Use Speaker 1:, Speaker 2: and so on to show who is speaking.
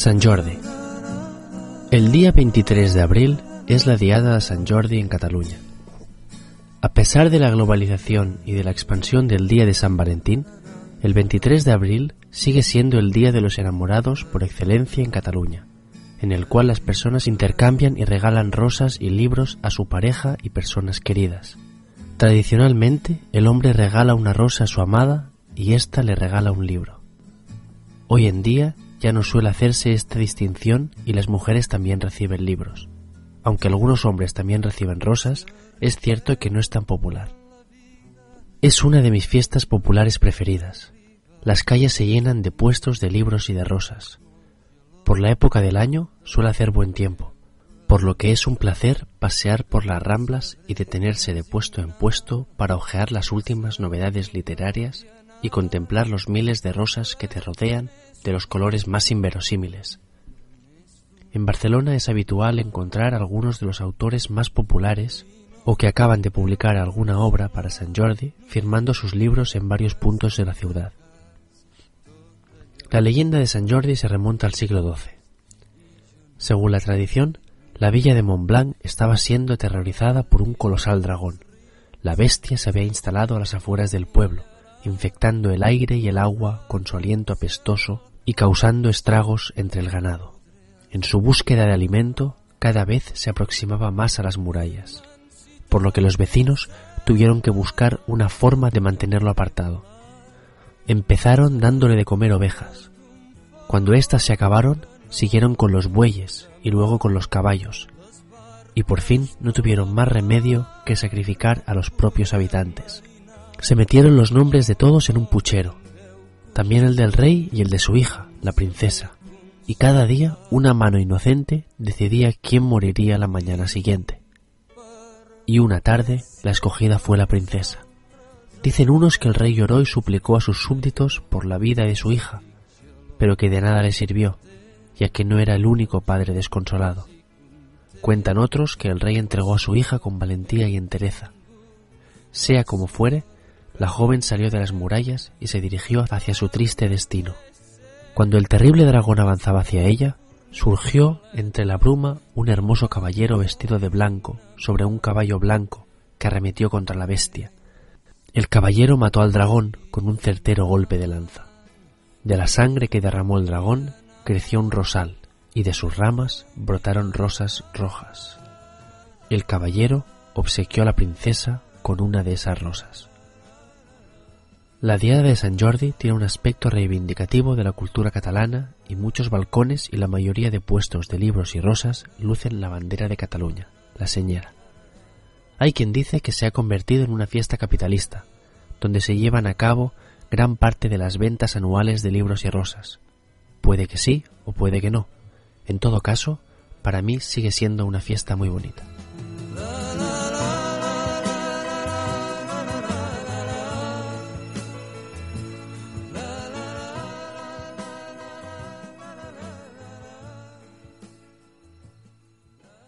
Speaker 1: Sant Jordi. El día 23 de abril es la Diada de Sant Jordi en Cataluña. A pesar de la globalización y de la expansión del Día de San Valentín, el 23 de abril sigue siendo el Día de los Enamorados por excelencia en Cataluña, en el cual las personas intercambian y regalan rosas y libros a su pareja y personas queridas. Tradicionalmente, el hombre regala una rosa a su amada y ésta le regala un libro. Hoy en día ya no suele hacerse esta distinción y las mujeres también reciben libros. Aunque algunos hombres también reciben rosas, es cierto que no es tan popular. Es una de mis fiestas populares preferidas. Las calles se llenan de puestos de libros y de rosas. Por la época del año suele hacer buen tiempo, por lo que es un placer pasear por las ramblas y detenerse de puesto en puesto para hojear las últimas novedades literarias y contemplar los miles de rosas que te rodean de los colores más inverosímiles. En Barcelona es habitual encontrar algunos de los autores más populares o que acaban de publicar alguna obra para San Jordi firmando sus libros en varios puntos de la ciudad. La leyenda de San Jordi se remonta al siglo XII. Según la tradición, la villa de Montblanc estaba siendo aterrorizada por un colosal dragón. La bestia se había instalado a las afueras del pueblo, infectando el aire y el agua con su aliento apestoso y causando estragos entre el ganado. En su búsqueda de alimento, cada vez se aproximaba más a las murallas, por lo que los vecinos tuvieron que buscar una forma de mantenerlo apartado. Empezaron dándole de comer ovejas. Cuando éstas se acabaron, siguieron con los bueyes y luego con los caballos, y por fin no tuvieron más remedio que sacrificar a los propios habitantes. Se metieron los nombres de todos en un puchero, también el del rey y el de su hija, la princesa, y cada día una mano inocente decidía quién moriría la mañana siguiente. Y una tarde la escogida fue la princesa. Dicen unos que el rey lloró y suplicó a sus súbditos por la vida de su hija, pero que de nada le sirvió, ya que no era el único padre desconsolado. Cuentan otros que el rey entregó a su hija con valentía y entereza. Sea como fuere, la joven salió de las murallas y se dirigió hacia su triste destino. Cuando el terrible dragón avanzaba hacia ella, surgió entre la bruma un hermoso caballero vestido de blanco sobre un caballo blanco que arremetió contra la bestia. El caballero mató al dragón con un certero golpe de lanza. De la sangre que derramó el dragón creció un rosal y de sus ramas brotaron rosas rojas. El caballero obsequió a la princesa con una de esas rosas. La Diada de San Jordi tiene un aspecto reivindicativo de la cultura catalana y muchos balcones y la mayoría de puestos de libros y rosas lucen la bandera de Cataluña, la señera. Hay quien dice que se ha convertido en una fiesta capitalista, donde se llevan a cabo gran parte de las ventas anuales de libros y rosas. Puede que sí o puede que no. En todo caso, para mí sigue siendo una fiesta muy bonita.